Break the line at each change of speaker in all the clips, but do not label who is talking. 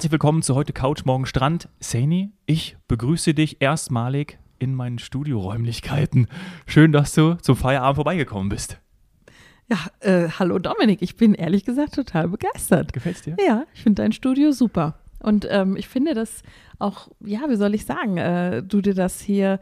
Herzlich willkommen zu heute Couch Morgen Strand. Saini, ich begrüße dich erstmalig in meinen Studioräumlichkeiten. Schön, dass du zum Feierabend vorbeigekommen bist.
Ja, äh, hallo Dominik, ich bin ehrlich gesagt total begeistert.
Gefällt's dir?
Ja, ich finde dein Studio super. Und ähm, ich finde das auch, ja, wie soll ich sagen, äh, du dir das hier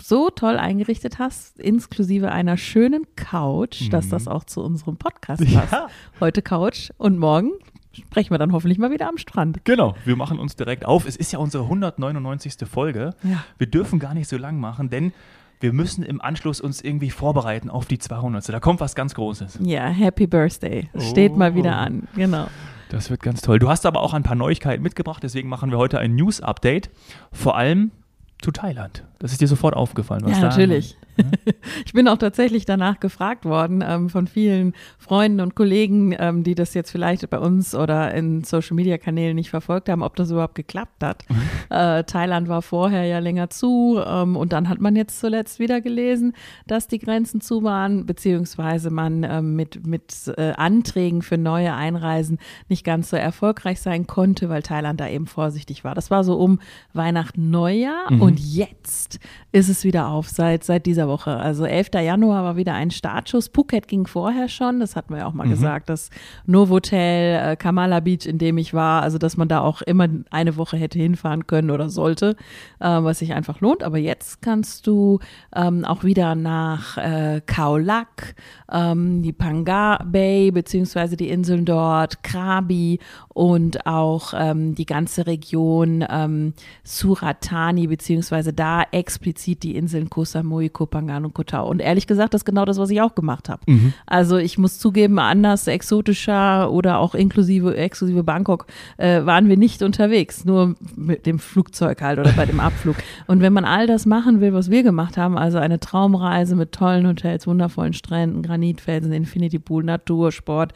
so toll eingerichtet hast, inklusive einer schönen Couch, mhm. dass das auch zu unserem Podcast passt. Ja. Heute Couch und morgen sprechen wir dann hoffentlich mal wieder am Strand.
Genau, wir machen uns direkt auf. Es ist ja unsere 199. Folge.
Ja.
Wir dürfen gar nicht so lang machen, denn wir müssen im Anschluss uns irgendwie vorbereiten auf die 200. Da kommt was ganz Großes.
Ja, Happy Birthday. Oh. Steht mal wieder an. Genau.
Das wird ganz toll. Du hast aber auch ein paar Neuigkeiten mitgebracht, deswegen machen wir heute ein News-Update. Vor allem zu Thailand. Das ist dir sofort aufgefallen.
Was ja, natürlich. Ich bin auch tatsächlich danach gefragt worden ähm, von vielen Freunden und Kollegen, ähm, die das jetzt vielleicht bei uns oder in Social Media Kanälen nicht verfolgt haben, ob das überhaupt geklappt hat. Mhm. Äh, Thailand war vorher ja länger zu ähm, und dann hat man jetzt zuletzt wieder gelesen, dass die Grenzen zu waren, beziehungsweise man ähm, mit, mit äh, Anträgen für neue Einreisen nicht ganz so erfolgreich sein konnte, weil Thailand da eben vorsichtig war. Das war so um Weihnachten, Neujahr mhm. und jetzt ist es wieder auf seit, seit dieser Woche. Also 11. Januar war wieder ein Startschuss. Phuket ging vorher schon, das hatten wir ja auch mal mhm. gesagt. Das Novotel, äh, Kamala Beach, in dem ich war, also dass man da auch immer eine Woche hätte hinfahren können oder sollte, äh, was sich einfach lohnt. Aber jetzt kannst du ähm, auch wieder nach äh, Khao Lak, ähm, die Panga Bay, beziehungsweise die Inseln dort, Krabi und auch ähm, die ganze Region ähm, Suratani, beziehungsweise da explizit die Inseln Koh Samui, Koh Phangan und Koh Tao. Und ehrlich gesagt, das ist genau das, was ich auch gemacht habe. Mhm. Also ich muss zugeben, anders exotischer oder auch inklusive, exklusive Bangkok äh, waren wir nicht unterwegs, nur mit dem Flugzeug halt oder bei dem Abflug. Und wenn man all das machen will, was wir gemacht haben, also eine Traumreise mit tollen Hotels, wundervollen Stränden, Granitfelsen, Infinity Pool, Natur, Sport,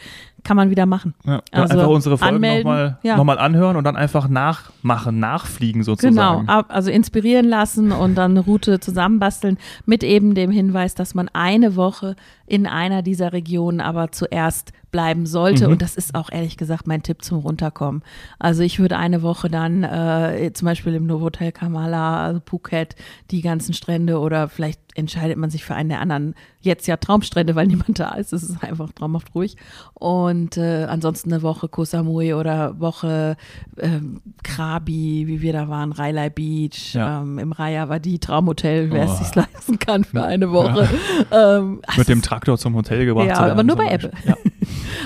kann man wieder machen.
Ja, also einfach unsere Folgen nochmal ja. noch anhören und dann einfach nachmachen, nachfliegen sozusagen.
Genau, also inspirieren lassen und dann eine Route zusammenbasteln mit eben dem Hinweis, dass man eine Woche in einer dieser Regionen aber zuerst bleiben sollte. Mhm. Und das ist auch ehrlich gesagt mein Tipp zum Runterkommen. Also ich würde eine Woche dann äh, zum Beispiel im Novotel Kamala, also Phuket, die ganzen Strände oder vielleicht entscheidet man sich für einen der anderen. Jetzt ja Traumstrände, weil niemand da ist. Es ist einfach traumhaft ruhig. Und äh, ansonsten eine Woche Koh Samui oder Woche äh, Krabi, wie wir da waren, Railai Beach. Ja. Ähm, Im Raya war die Traumhotel, wer oh. es sich leisten kann für eine Woche.
Ja. Ähm, Mit dem Traktor zum Hotel gebracht.
Ja, aber nur bei Apple. Ja.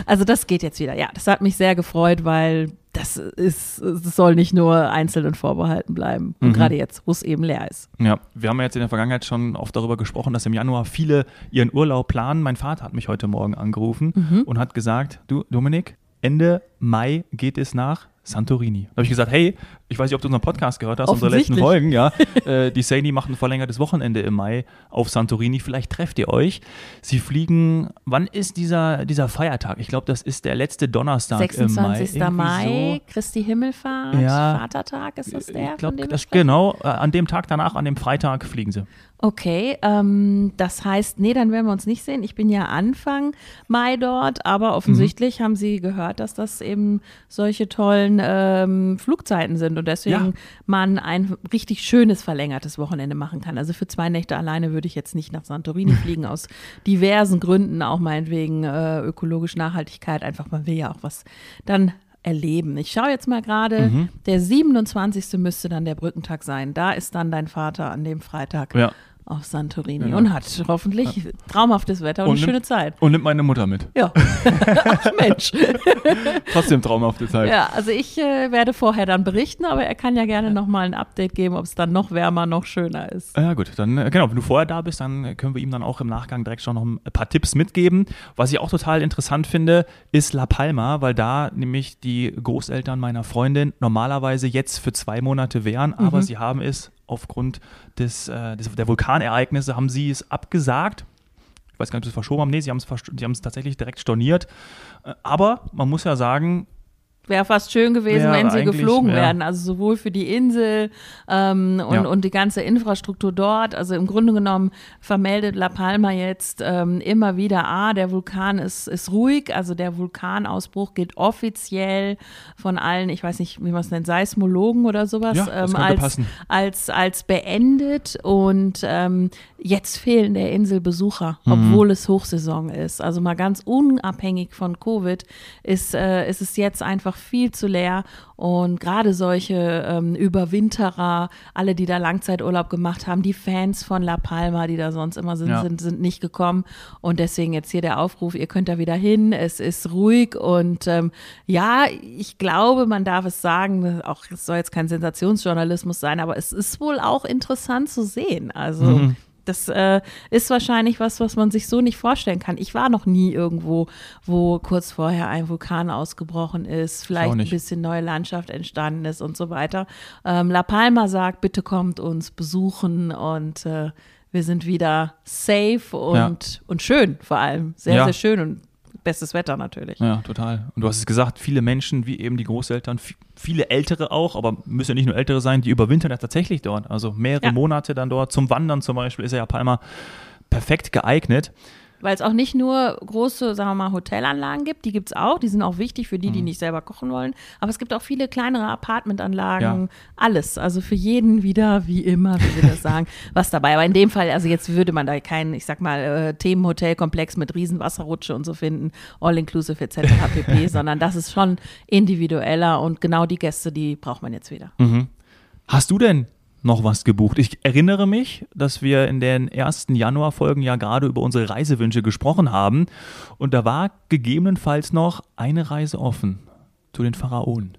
Also das geht jetzt wieder. Ja, das hat mich sehr gefreut, weil das ist, es soll nicht nur einzelnen vorbehalten bleiben. Und mhm. gerade jetzt, wo es eben leer ist.
Ja, wir haben jetzt in der Vergangenheit schon oft darüber gesprochen, dass im Januar viele ihren Urlaub planen. Mein Vater hat mich heute Morgen angerufen mhm. und hat gesagt, du Dominik, Ende Mai geht es nach Santorini. Da habe ich gesagt, hey, ich weiß nicht, ob du unseren Podcast gehört hast, unsere letzten Folgen, ja. äh, die Saini macht ein verlängertes Wochenende im Mai auf Santorini. Vielleicht trefft ihr euch. Sie fliegen, wann ist dieser, dieser Feiertag? Ich glaube, das ist der letzte Donnerstag
26.
im Mai.
Mai, so. Christi Himmelfahrt, ja, Vatertag, ist das der?
Ich glaube, genau, äh, an dem Tag danach, an dem Freitag fliegen sie.
Okay, ähm, das heißt, nee, dann werden wir uns nicht sehen. Ich bin ja Anfang Mai dort, aber offensichtlich mhm. haben Sie gehört, dass das eben solche tollen ähm, Flugzeiten sind und deswegen ja. man ein richtig schönes verlängertes Wochenende machen kann. Also für zwei Nächte alleine würde ich jetzt nicht nach Santorini fliegen, aus diversen Gründen, auch meinetwegen äh, ökologisch Nachhaltigkeit, einfach man will ja auch was dann erleben. Ich schaue jetzt mal gerade, mhm. der 27. müsste dann der Brückentag sein. Da ist dann dein Vater an dem Freitag. Ja auf Santorini ja. und hat hoffentlich ja. traumhaftes Wetter und, und eine schöne Zeit.
Und nimmt meine Mutter mit.
Ja. Ach Mensch.
Trotzdem traumhafte Zeit.
Ja, also ich äh, werde vorher dann berichten, aber er kann ja gerne nochmal ein Update geben, ob es dann noch wärmer, noch schöner ist.
Ja gut, dann äh, genau, wenn du vorher da bist, dann können wir ihm dann auch im Nachgang direkt schon noch ein paar Tipps mitgeben. Was ich auch total interessant finde, ist La Palma, weil da nämlich die Großeltern meiner Freundin normalerweise jetzt für zwei Monate wären, aber mhm. sie haben es aufgrund des, äh, des, der Vulkanereignisse haben sie es abgesagt. Ich weiß gar nicht, ob sie es verschoben haben. Nee, sie haben es, sie haben es tatsächlich direkt storniert. Äh, aber man muss ja sagen,
wäre fast schön gewesen,
Wäre
wenn sie geflogen
ja.
werden. Also sowohl für die Insel ähm, und,
Ja.
und die ganze Infrastruktur dort. Also im Grunde genommen vermeldet La Palma jetzt ähm, immer wieder, ah, der Vulkan ist, ist ruhig. Also der Vulkanausbruch geht offiziell von allen, ich weiß nicht, wie man es nennt, Seismologen oder sowas,
Ja,
ähm, als,
passen.
als, als beendet. Und ähm, jetzt fehlen der Insel Besucher,
Mhm.
obwohl es Hochsaison ist. Also mal ganz unabhängig von Covid ist, äh, ist es jetzt einfach viel zu leer. Und gerade solche ähm, Überwinterer, alle, die da Langzeiturlaub gemacht haben, die Fans von La Palma, die da sonst immer sind,
Ja.
sind, sind nicht gekommen. Und deswegen jetzt hier der Aufruf, ihr könnt da wieder hin. Es ist ruhig und ähm, ja, ich glaube, man darf es sagen, auch es soll jetzt kein Sensationsjournalismus sein, aber es ist wohl auch interessant zu sehen. Also
Mhm.
Das äh, ist wahrscheinlich was, was man sich so nicht vorstellen kann. Ich war noch nie irgendwo, wo kurz vorher ein Vulkan ausgebrochen ist, vielleicht ein bisschen neue Landschaft entstanden ist und so weiter. Ähm, La Palma sagt, bitte kommt uns besuchen und äh, wir sind wieder safe und, und schön vor allem. Sehr,
Ja.
sehr schön und bestes Wetter natürlich.
Ja, total. Und du hast es gesagt, viele Menschen, wie eben die Großeltern, vi- viele Ältere auch, aber müssen ja nicht nur Ältere sein, die überwintern ja tatsächlich dort. Also mehrere
Ja.
Monate dann dort. Zum Wandern zum Beispiel ist ja Palma perfekt geeignet.
Weil es auch nicht nur große, sagen wir mal, Hotelanlagen gibt, die gibt es auch, die sind auch wichtig für die,
Mhm.
die nicht selber kochen wollen. Aber es gibt auch viele kleinere Apartmentanlagen,
Ja.
alles. Also für jeden wieder, wie immer, wie wir das sagen, was dabei. Aber in dem Fall, also jetzt würde man da keinen, ich sag mal, äh, Themenhotelkomplex mit riesen Wasserrutsche und so finden, all-inclusive etc. pp., sondern das ist schon individueller und genau die Gäste, die braucht man jetzt wieder.
Hast du denn noch was gebucht? Ich erinnere mich, dass wir in den ersten Januarfolgen ja gerade über unsere Reisewünsche gesprochen haben. Und da war gegebenenfalls noch eine Reise offen zu den Pharaonen.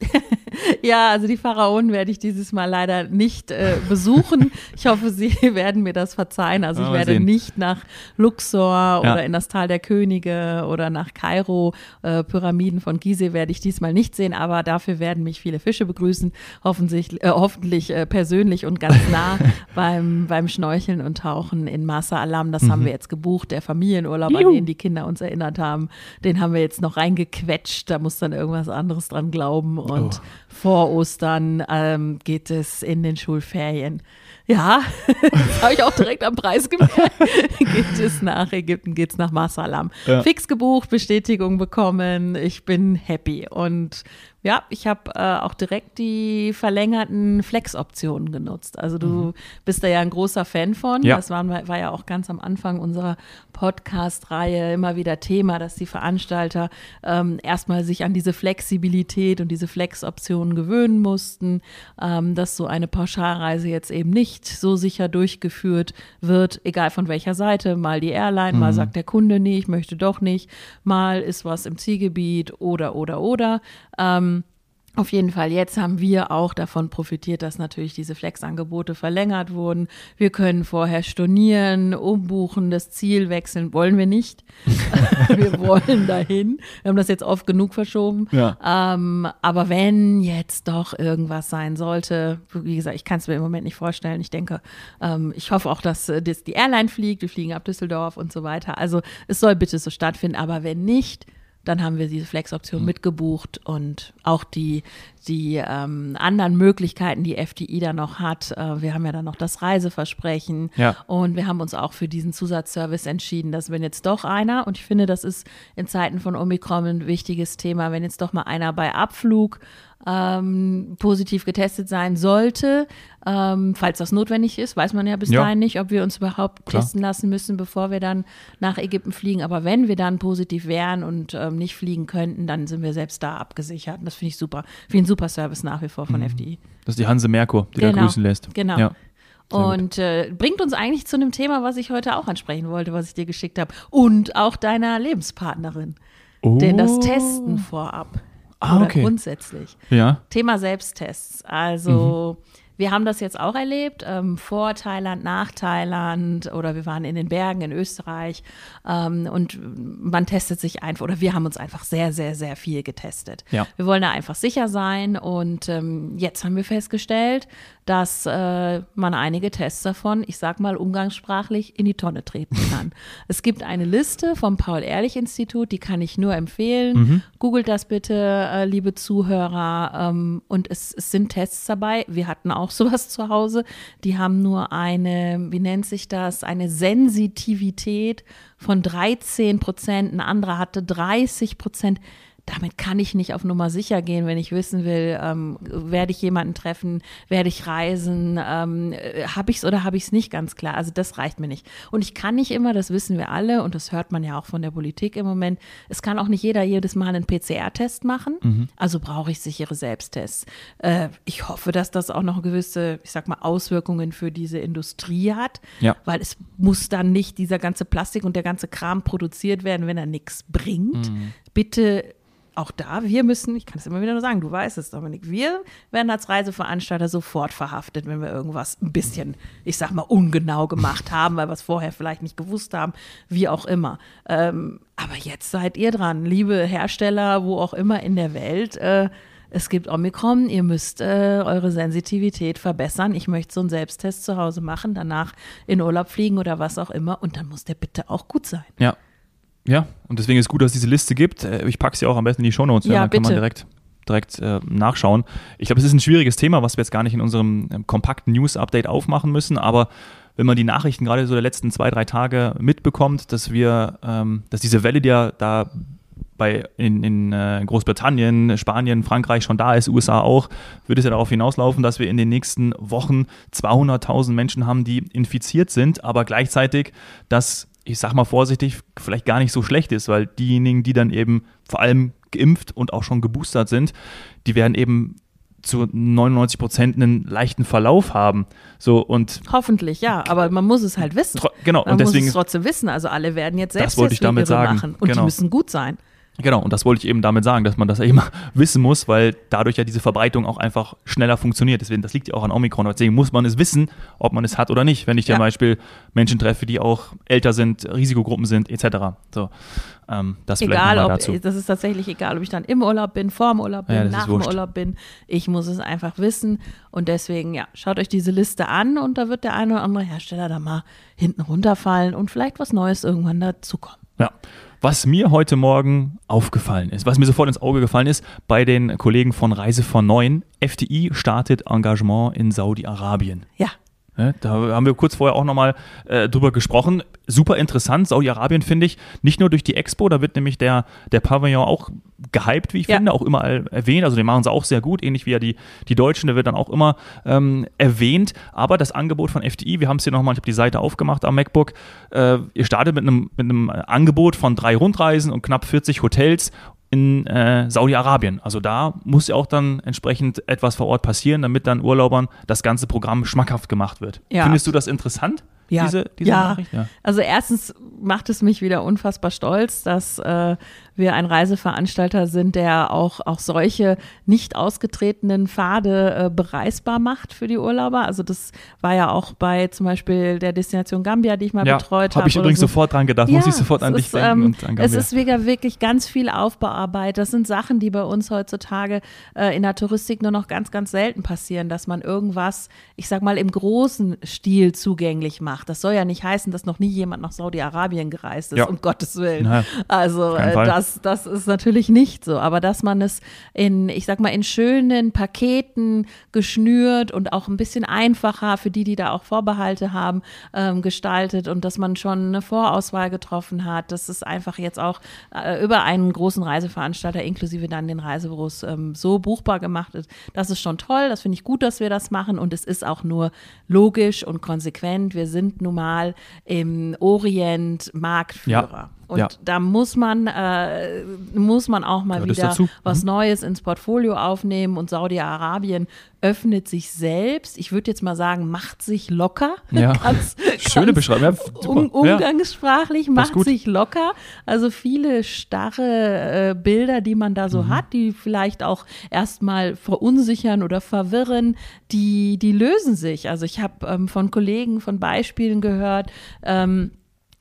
Ja, also die Pharaonen werde ich dieses Mal leider nicht äh, besuchen. Ich hoffe, Sie werden mir das verzeihen. Also ich werde
sehen.
nicht nach Luxor
Ja.
oder in das Tal der Könige oder nach Kairo, äh, Pyramiden von Gizeh werde ich diesmal nicht sehen, aber dafür werden mich viele Fische begrüßen, hoffentlich, äh, hoffentlich äh, persönlich und ganz nah beim, beim Schnorcheln und Tauchen in Masa Alam. Das haben wir jetzt gebucht, der Familienurlaub, an
Mhm. Juhu.
den die Kinder uns erinnert haben. Den haben wir jetzt noch reingequetscht, da muss dann irgendwas anderes dran glauben und
Oh.
Vor Ostern ähm, geht es in den Schulferien. Ja, das habe ich auch direkt am Preis gemerkt. geht es nach Ägypten, geht es nach Masalam.
Ja.
Fix gebucht, Bestätigung bekommen. Ich bin happy. Und ja, ich habe äh, auch direkt die verlängerten Flex-Optionen genutzt. Also du bist da ja ein großer Fan von.
Ja.
Das waren, war ja auch ganz am Anfang unserer Podcast-Reihe immer wieder Thema, dass die Veranstalter ähm, erstmal sich an diese Flexibilität und diese Flex-Optionen gewöhnen mussten, ähm, dass so eine Pauschalreise jetzt eben nicht so sicher durchgeführt wird, egal von welcher Seite. Mal die Airline, mal sagt der Kunde, nee, ich möchte doch nicht, mal ist was im Zielgebiet oder, oder, oder. Ähm, auf jeden Fall, jetzt haben wir auch davon profitiert, dass natürlich diese Flex-Angebote verlängert wurden. Wir können vorher stornieren, umbuchen, das Ziel wechseln. Wollen wir nicht. wir wollen dahin. Wir haben das jetzt oft genug verschoben.
Ja.
Ähm, aber wenn jetzt doch irgendwas sein sollte, wie gesagt, ich kann es mir im Moment nicht vorstellen. Ich denke, ähm, ich hoffe auch, dass, äh, dass die Airline fliegt. Wir fliegen ab Düsseldorf und so weiter. Also es soll bitte so stattfinden. Aber wenn nicht, dann haben wir diese Flex-Option mitgebucht und auch die, die ähm, anderen Möglichkeiten, die FDI da noch hat. Äh, wir haben ja dann noch das Reiseversprechen
Ja.
und wir haben uns auch für diesen Zusatzservice entschieden, dass wenn jetzt doch einer, und ich finde, das ist in Zeiten von Omikron ein wichtiges Thema, wenn jetzt doch mal einer bei Abflug ähm, positiv getestet sein sollte, ähm, falls das notwendig ist, weiß man ja bis
Ja.
dahin nicht, ob wir uns überhaupt
Klar.
testen lassen müssen, bevor wir dann nach Ägypten fliegen. Aber wenn wir dann positiv wären und ähm, nicht fliegen könnten, dann sind wir selbst da abgesichert. Und das finde ich super. Ein super Service nach wie vor von FDI.
Das ist die Hanse Merkur, die da
Genau.
grüßen lässt.
Genau.
Ja.
Und äh, bringt uns eigentlich zu einem Thema, was ich heute auch ansprechen wollte, was ich dir geschickt habe. Und auch deiner Lebenspartnerin. Denn das Testen vorab.
Ah, okay.
grundsätzlich.
Ja.
Thema Selbsttests. Also wir haben das jetzt auch erlebt, ähm, vor Thailand, nach Thailand oder wir waren in den Bergen in Österreich ähm, und man testet sich einfach oder wir haben uns einfach sehr, sehr, sehr viel getestet.
Ja.
Wir wollen da einfach sicher sein und ähm, jetzt haben wir festgestellt, dass äh, man einige Tests davon, ich sag mal umgangssprachlich, in die Tonne treten kann. es gibt eine Liste vom Paul-Ehrlich-Institut, die kann ich nur empfehlen.
Mhm.
Googelt das bitte, äh, liebe Zuhörer. Ähm, und es, es sind Tests dabei. Wir hatten auch sowas zu Hause. Die haben nur eine, wie nennt sich das, eine Sensitivität von 13 Prozent. Ein anderer hatte 30 Prozent damit kann ich nicht auf Nummer sicher gehen, wenn ich wissen will, ähm, werde ich jemanden treffen, werde ich reisen, ähm, äh, habe ich es oder habe ich es nicht ganz klar. Also das reicht mir nicht. Und ich kann nicht immer, das wissen wir alle und das hört man ja auch von der Politik im Moment, es kann auch nicht jeder jedes Mal einen PCR-Test machen.
Mhm.
Also brauche ich sichere Selbsttests. Äh, ich hoffe, dass das auch noch gewisse, ich sag mal, Auswirkungen für diese Industrie hat,
Ja.
weil es muss dann nicht dieser ganze Plastik und der ganze Kram produziert werden, wenn er nichts bringt. Bitte auch da, wir müssen, ich kann es immer wieder nur sagen, du weißt es, Dominik, wir werden als Reiseveranstalter sofort verhaftet, wenn wir irgendwas ein bisschen, ich sag mal, ungenau gemacht haben, weil wir es vorher vielleicht nicht gewusst haben, wie auch immer. Ähm, aber jetzt seid ihr dran, liebe Hersteller, wo auch immer in der Welt. Äh, es gibt Omikron, ihr müsst äh, eure Sensitivität verbessern. Ich möchte so einen Selbsttest zu Hause machen, danach in Urlaub fliegen oder was auch immer. Und dann muss der bitte auch gut sein.
Ja. Ja, und deswegen ist gut, dass es diese Liste gibt. Äh, Ich packe sie auch am besten in die Shownotes,
Ja,
dann kann man
bitte.
direkt, direkt äh, nachschauen. Ich glaube, es ist ein schwieriges Thema, was wir jetzt gar nicht in unserem ähm, kompakten News-Update aufmachen müssen, aber wenn man die Nachrichten gerade so der letzten zwei, drei Tage mitbekommt, dass wir, ähm, dass diese Welle, die ja da bei in, in äh, Großbritannien, Spanien, Frankreich schon da ist, USA auch, wird es ja darauf hinauslaufen, dass wir in den nächsten Wochen 200.000 Menschen haben, die infiziert sind, aber gleichzeitig, dass ich sag mal vorsichtig, vielleicht gar nicht so schlecht ist, weil diejenigen, die dann eben vor allem geimpft und auch schon geboostert sind, die werden eben zu 99 Prozent einen leichten Verlauf haben. So und
Hoffentlich, ja, aber man muss es halt wissen.
genau
Man
und
muss
deswegen
es trotzdem wissen. Also alle werden jetzt
Das
selbst
wollte ich damit sagen.
machen und
Genau.
die müssen gut sein.
Genau, und das wollte ich eben damit sagen, dass man das eben wissen muss, weil dadurch ja diese Verbreitung auch einfach schneller funktioniert. Deswegen, das liegt ja auch an Omikron. Deswegen muss man es wissen, ob man es hat oder nicht. Wenn ich
Ja.
zum Beispiel Menschen treffe, die auch älter sind, Risikogruppen sind, etc. So, ähm, das
Egal, ob
dazu.
das ist tatsächlich egal, ob ich dann im Urlaub bin, vor dem Urlaub bin,
Ja,
nach dem. Urlaub bin. Ich muss es einfach wissen. Und deswegen, ja, schaut euch diese Liste an und da wird der eine oder andere Hersteller da mal hinten runterfallen und vielleicht was Neues irgendwann dazukommen.
Ja. Was mir heute Morgen aufgefallen ist, was mir sofort ins Auge gefallen ist, bei den Kollegen von Reise von Neun, FDI startet Engagement in Saudi-Arabien.
Ja,
da haben wir kurz vorher auch nochmal äh, drüber gesprochen. Super interessant, Saudi-Arabien finde ich, nicht nur durch die Expo, da wird nämlich der, der Pavillon auch gehypt, wie ich
Ja.
finde, auch immer erwähnt, also den machen sie auch sehr gut, ähnlich wie ja die, die Deutschen, der wird dann auch immer ähm, erwähnt, aber das Angebot von FDI, wir haben es hier nochmal, ich habe die Seite aufgemacht am MacBook, äh, ihr startet mit einem, mit einem Angebot von drei Rundreisen und knapp 40 Hotels in äh, Saudi-Arabien. Also da muss ja auch dann entsprechend etwas vor Ort passieren, damit dann Urlaubern das ganze Programm schmackhaft gemacht wird.
Ja.
Findest du das interessant?
Ja,
diese, diese
ja.
Nachricht? Ja.
Also erstens macht es mich wieder unfassbar stolz, dass äh, wir ein Reiseveranstalter sind, der auch, auch solche nicht ausgetretenen Pfade äh, bereisbar macht für die Urlauber. Also das war ja auch bei zum Beispiel der Destination Gambia, die ich mal
Ja,
betreut habe.
habe ich übrigens
so.
sofort dran gedacht, muss ich sofort an dich
ist,
denken
ähm,
und an
Es ist wirklich ganz viel Aufbauarbeit. Das sind Sachen, die bei uns heutzutage äh, in der Touristik nur noch ganz, ganz selten passieren, dass man irgendwas, ich sag mal, im großen Stil zugänglich macht. Das soll ja nicht heißen, dass noch nie jemand nach Saudi-Arabien gereist ist,
Ja.
um Gottes Willen.
Naja,
also äh,
Fall.
Das, das ist natürlich nicht so. Aber dass man es in, ich sag mal, in schönen Paketen geschnürt und auch ein bisschen einfacher für die, die da auch Vorbehalte haben, ähm, gestaltet und dass man schon eine Vorauswahl getroffen hat, dass es einfach jetzt auch äh, über einen großen Reiseveranstalter inklusive dann den Reisebüros ähm, so buchbar gemacht ist. Das ist schon toll. Das finde ich gut, dass wir das machen und es ist auch nur logisch und konsequent. Wir sind nun mal im Orient Marktführer. Und
Ja.
da muss man, äh, muss man auch mal
Gehört
wieder was
Mhm.
Neues ins Portfolio aufnehmen. Und Saudi-Arabien öffnet sich selbst. Ich würde jetzt mal sagen, macht sich locker.
Ja.
Ganz,
Schöne
ganz
Beschreibung. Ja.
Um,
Ja.
umgangssprachlich
Passt
macht sich locker. Also viele starre äh, Bilder, die man da so
Mhm.
hat, die vielleicht auch erstmal verunsichern oder verwirren, die, die lösen sich. Also ich habe ähm, von Kollegen von Beispielen gehört, ähm,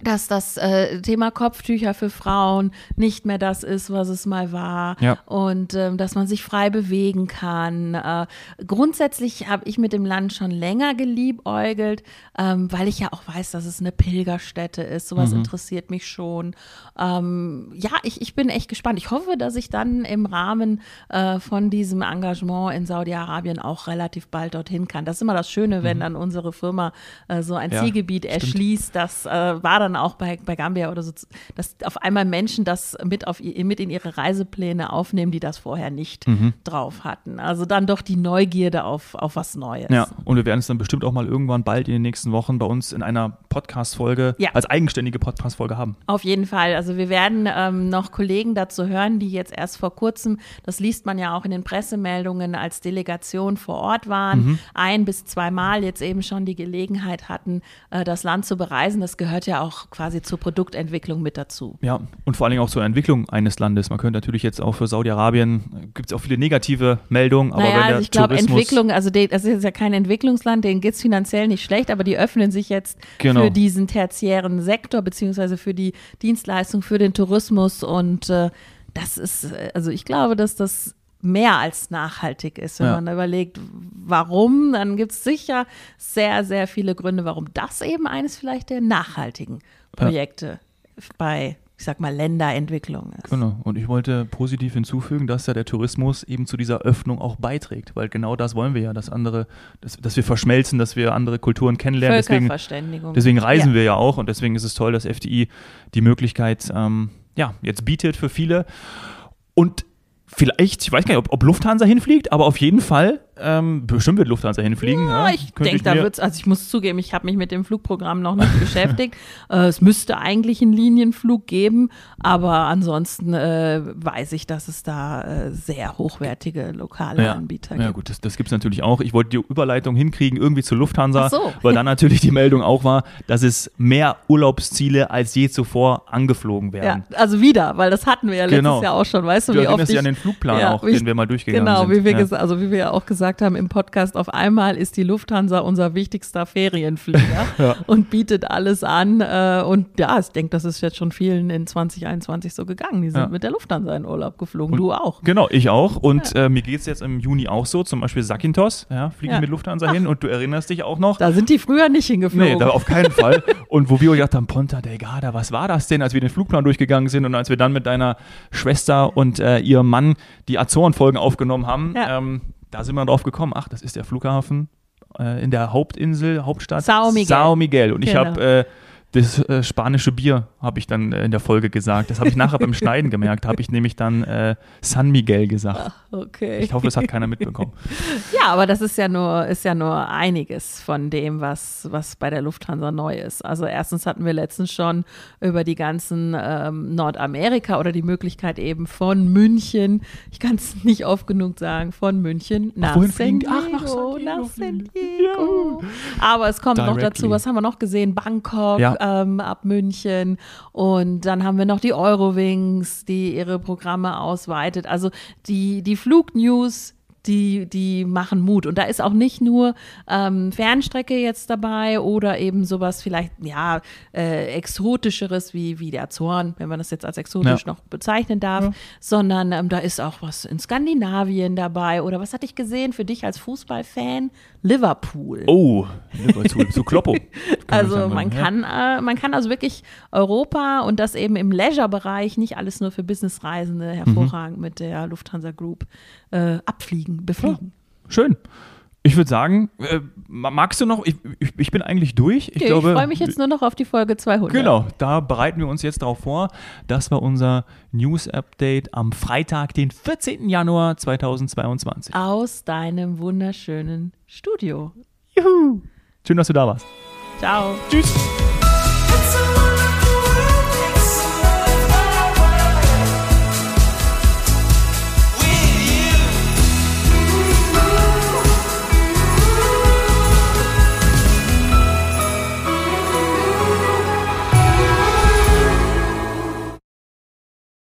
dass das äh, Thema Kopftücher für Frauen nicht mehr das ist, was es mal war
Ja.
und ähm, dass man sich frei bewegen kann. Äh, grundsätzlich habe ich mit dem Land schon länger geliebäugelt, ähm, weil ich ja auch weiß, dass es eine Pilgerstätte ist. Sowas interessiert mich schon. Ähm, ja, ich, ich bin echt gespannt. Ich hoffe, dass ich dann im Rahmen äh, von diesem Engagement in Saudi-Arabien auch relativ bald dorthin kann. Das ist immer das Schöne, wenn dann unsere Firma äh, so ein
Ja,
Zielgebiet
stimmt.
erschließt. Das äh, war dann auch bei, bei Gambia oder so, dass auf einmal Menschen das mit, auf, ihr- mit in ihre Reisepläne aufnehmen, die das vorher nicht
Mhm.
drauf hatten. Also dann doch die Neugierde auf, auf was Neues.
Ja, und wir werden es dann bestimmt auch mal irgendwann bald in den nächsten Wochen bei uns in einer Podcast-Folge
Ja.
als eigenständige Podcast-Folge haben.
Auf jeden Fall. Also wir werden ähm, noch Kollegen dazu hören, die jetzt erst vor kurzem, das liest man ja auch in den Pressemeldungen, als Delegation vor Ort waren, ein bis zweimal jetzt eben schon die Gelegenheit hatten, äh, das Land zu bereisen. Das gehört ja auch quasi zur Produktentwicklung mit dazu.
Ja, und vor allen Dingen auch zur Entwicklung eines Landes. Man könnte natürlich jetzt auch für Saudi-Arabien, gibt es auch viele negative Meldungen, aber
naja,
wenn der
also ich glaube, Entwicklung, also die, das ist ja kein Entwicklungsland, denen geht es finanziell nicht schlecht, aber die öffnen sich jetzt
Genau.
für diesen tertiären Sektor, beziehungsweise für die Dienstleistung, für den Tourismus und äh, das ist, äh, also ich glaube, dass das mehr als nachhaltig ist, wenn
Ja.
man überlegt, warum, dann gibt es sicher sehr, sehr viele Gründe, warum das eben eines vielleicht der nachhaltigen
Ja.
Projekte bei, ich sag mal, Länderentwicklung ist.
Genau, und ich wollte positiv hinzufügen, dass ja der Tourismus eben zu dieser Öffnung auch beiträgt, weil genau das wollen wir ja, dass andere, dass, dass wir verschmelzen, dass wir andere Kulturen kennenlernen. Deswegen,
Völkerverständigung.
deswegen reisen
ja.
wir ja auch und deswegen ist es toll, dass FDI die Möglichkeit ähm, ja, jetzt bietet für viele. Und vielleicht, ich weiß gar nicht, ob, ob Lufthansa hinfliegt, aber auf jeden Fall, ähm, bestimmt wird Lufthansa hinfliegen.
Ja,
ja,
ich denke, da wird's, also ich muss zugeben, ich habe mich mit dem Flugprogramm noch nicht beschäftigt. Äh, es müsste eigentlich einen Linienflug geben, aber ansonsten äh, weiß ich, dass es da äh, sehr hochwertige lokale
ja.
Anbieter
Ja
gibt.
gut, das, das gibt es natürlich auch. Ich wollte die Überleitung hinkriegen irgendwie zu Lufthansa,
so.
weil dann natürlich die Meldung auch war, dass es mehr Urlaubsziele als je zuvor angeflogen
Ja,
werden.
also wieder, weil das hatten wir ja
Genau.
letztes Jahr auch schon. Weißt du,
Du
wie oft ich,
an den Flugplan
Ja,
auch, den wir mal durchgegangen
Genau,
sind.
wie wir,
ja.
also wie wir ja auch gesagt haben im Podcast, auf einmal ist die Lufthansa unser wichtigster Ferienflieger
Ja.
und bietet alles an. Äh, und ja, ich denke, das ist jetzt schon vielen in 2021 so gegangen. Die sind
Ja.
mit der Lufthansa in Urlaub geflogen. du auch.
Genau, ich auch. Und äh, mir geht es jetzt im Juni auch so. Zum Beispiel Sakintos, ja, fliegen
Ja.
mit Lufthansa hin. Und du erinnerst dich auch noch.
Da sind die früher nicht hingeflogen.
Nee, da auf keinen Fall. Und wo wir gedacht haben, Ponta Delgada, was war das denn, als wir den Flugplan durchgegangen sind und als wir dann mit deiner Schwester und äh, ihrem Mann die Azoren-Folgen aufgenommen haben,
Ja.
ähm, da sind wir drauf gekommen, ach, das ist der Flughafen äh, in der Hauptinsel, Hauptstadt
São Miguel.
São Miguel. Und ich
Genau.
habe äh, das äh, spanische Bier, habe ich dann äh, in der Folge gesagt. Das habe ich nachher beim Schneiden gemerkt, habe ich nämlich dann äh, San Miguel gesagt.
okay.
Ich hoffe, das hat keiner mitbekommen.
Ja, aber das ist ja nur, ist ja nur einiges von dem, was, was bei der Lufthansa neu ist. Also erstens hatten wir letztens schon über die ganzen ähm, Nordamerika oder die Möglichkeit eben von München, ich kann es nicht oft genug sagen, von München nach
wohin
San Diego.
die? Ach, nach San Diego
nach San Diego. Aber es kommt noch
Directly.
dazu, was haben wir noch gesehen? Bangkok
Ja.
Ähm, ab München und dann haben wir noch die Eurowings, die ihre Programme ausweitet. Also die, die Flugnews die, die machen Mut. Und da ist auch nicht nur ähm, Fernstrecke jetzt dabei oder eben sowas vielleicht, ja, äh, exotischeres wie, wie der Zorn, wenn man das jetzt als exotisch
Ja.
noch bezeichnen darf, sondern ähm, da ist auch was in Skandinavien dabei. Oder was hatte ich gesehen für dich als Fußballfan? Liverpool.
Oh, zu, zu Kloppo.
Also man
ja.
kann, äh, man kann also wirklich Europa und das eben im Leisure-Bereich, nicht alles nur für Businessreisende, hervorragend mit der Lufthansa Group äh, abfliegen, befliegen.
Schön. Ich würde sagen, äh, ma- magst du noch? Ich, ich, ich bin eigentlich durch. Ich
Okay,
glaube,
ich freue mich jetzt nur noch auf die Folge 200.
Genau, da bereiten wir uns jetzt darauf vor. Das war unser News-Update am Freitag, den 14. Januar 2022.
Aus deinem wunderschönen Studio.
Juhu. Schön, dass du da warst.
Ciao.
Tschüss.